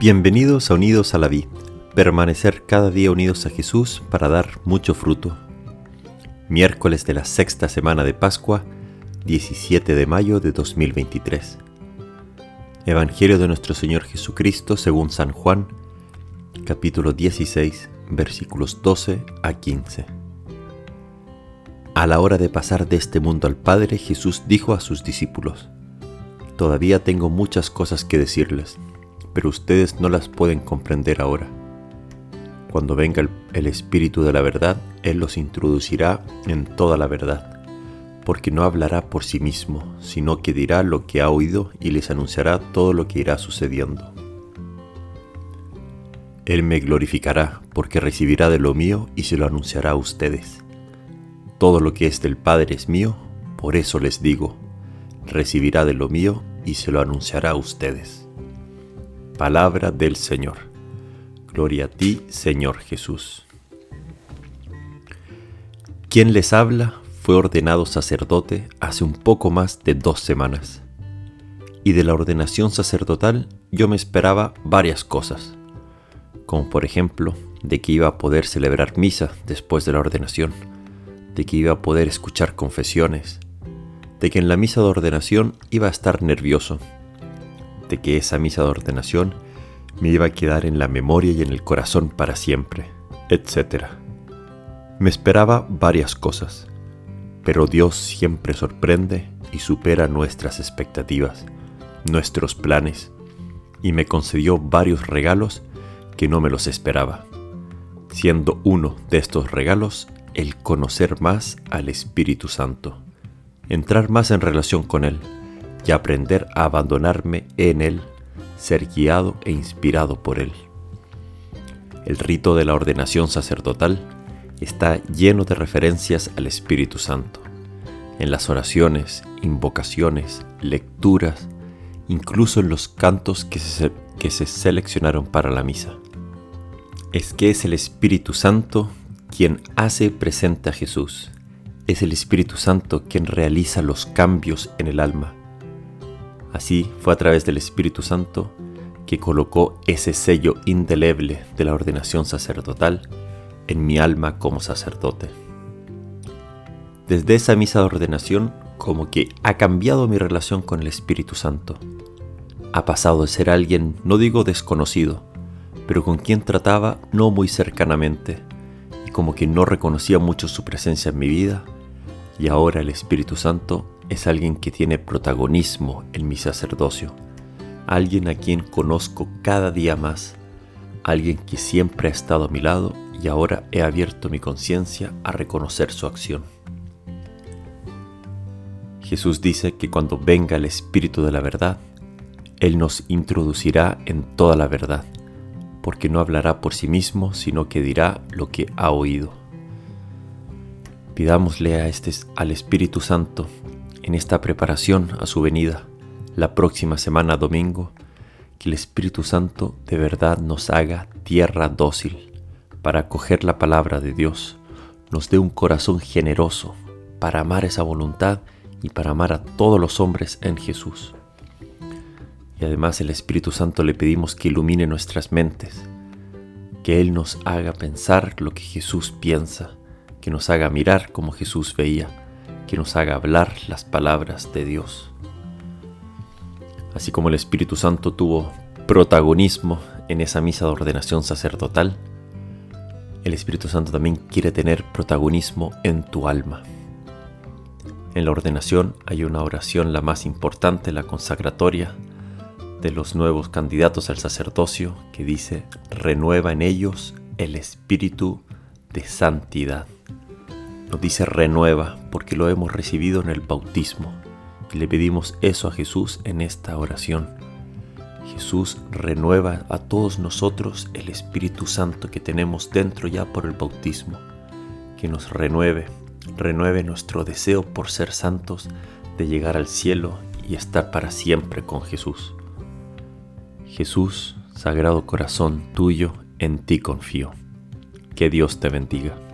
Bienvenidos a Unidos a la Vida, permanecer cada día unidos a Jesús para dar mucho fruto. Miércoles de la sexta semana de Pascua, 17 de mayo de 2023. Evangelio de nuestro Señor Jesucristo según San Juan, capítulo 16, versículos 12 a 15. A la hora de pasar de este mundo al Padre, Jesús dijo a sus discípulos, Todavía tengo muchas cosas que decirles pero ustedes no las pueden comprender ahora. Cuando venga el, Espíritu de la verdad, Él los introducirá en toda la verdad, porque no hablará por sí mismo, sino que dirá lo que ha oído y les anunciará todo lo que irá sucediendo. Él me glorificará, porque recibirá de lo mío y se lo anunciará a ustedes. Todo lo que es del Padre es mío, por eso les digo, recibirá de lo mío y se lo anunciará a ustedes. Palabra del Señor. Gloria a ti, Señor Jesús. Quien les habla fue ordenado sacerdote hace un poco más de dos semanas. Y de la ordenación sacerdotal yo me esperaba varias cosas, como por ejemplo de que iba a poder celebrar misa después de la ordenación, de que iba a poder escuchar confesiones, de que en la misa de ordenación iba a estar nervioso, de que esa misa de ordenación me iba a quedar en la memoria y en el corazón para siempre, etc. Me esperaba varias cosas, pero Dios siempre sorprende y supera nuestras expectativas, nuestros planes, y me concedió varios regalos que no me los esperaba, siendo uno de estos regalos el conocer más al Espíritu Santo, entrar más en relación con Él, y aprender a abandonarme en Él, ser guiado e inspirado por Él. El rito de la ordenación sacerdotal está lleno de referencias al Espíritu Santo. En las oraciones, invocaciones, lecturas, incluso en los cantos que se, que se seleccionaron para la misa. Es que es el Espíritu Santo quien hace presente a Jesús. Es el Espíritu Santo quien realiza los cambios en el alma Así fue a través del Espíritu Santo que colocó ese sello indeleble de la ordenación sacerdotal en mi alma como sacerdote. Desde esa misa de ordenación, como que ha cambiado mi relación con el Espíritu Santo. Ha pasado de ser alguien, no digo desconocido, pero con quien trataba no muy cercanamente, y como que no reconocía mucho su presencia en mi vida, y ahora el Espíritu Santo es alguien que tiene protagonismo en mi sacerdocio, alguien a quien conozco cada día más, alguien que siempre ha estado a mi lado y ahora he abierto mi conciencia a reconocer su acción. Jesús dice que cuando venga el Espíritu de la verdad, Él nos introducirá en toda la verdad, porque no hablará por sí mismo, sino que dirá lo que ha oído. Pidámosle a este, al Espíritu Santo en esta preparación a su venida, la próxima semana domingo, que el Espíritu Santo de verdad nos haga tierra dócil para acoger la palabra de Dios, nos dé un corazón generoso para amar esa voluntad y para amar a todos los hombres en Jesús. Y además el Espíritu Santo le pedimos que ilumine nuestras mentes, que Él nos haga pensar lo que Jesús piensa, que nos haga mirar como Jesús veía, que nos haga hablar las palabras de Dios. Así como el Espíritu Santo tuvo protagonismo en esa misa de ordenación sacerdotal, el Espíritu Santo también quiere tener protagonismo en tu alma. En la ordenación hay una oración la más importante, la consagratoria de los nuevos candidatos al sacerdocio, que dice, renueva en ellos el espíritu de santidad. Nos dice renueva porque lo hemos recibido en el bautismo y le pedimos eso a Jesús en esta oración. Jesús renueva a todos nosotros el Espíritu Santo que tenemos dentro ya por el bautismo, que nos renueve, renueve nuestro deseo por ser santos, de llegar al cielo y estar para siempre con Jesús. Jesús, Sagrado Corazón tuyo, en ti confío. Que Dios te bendiga.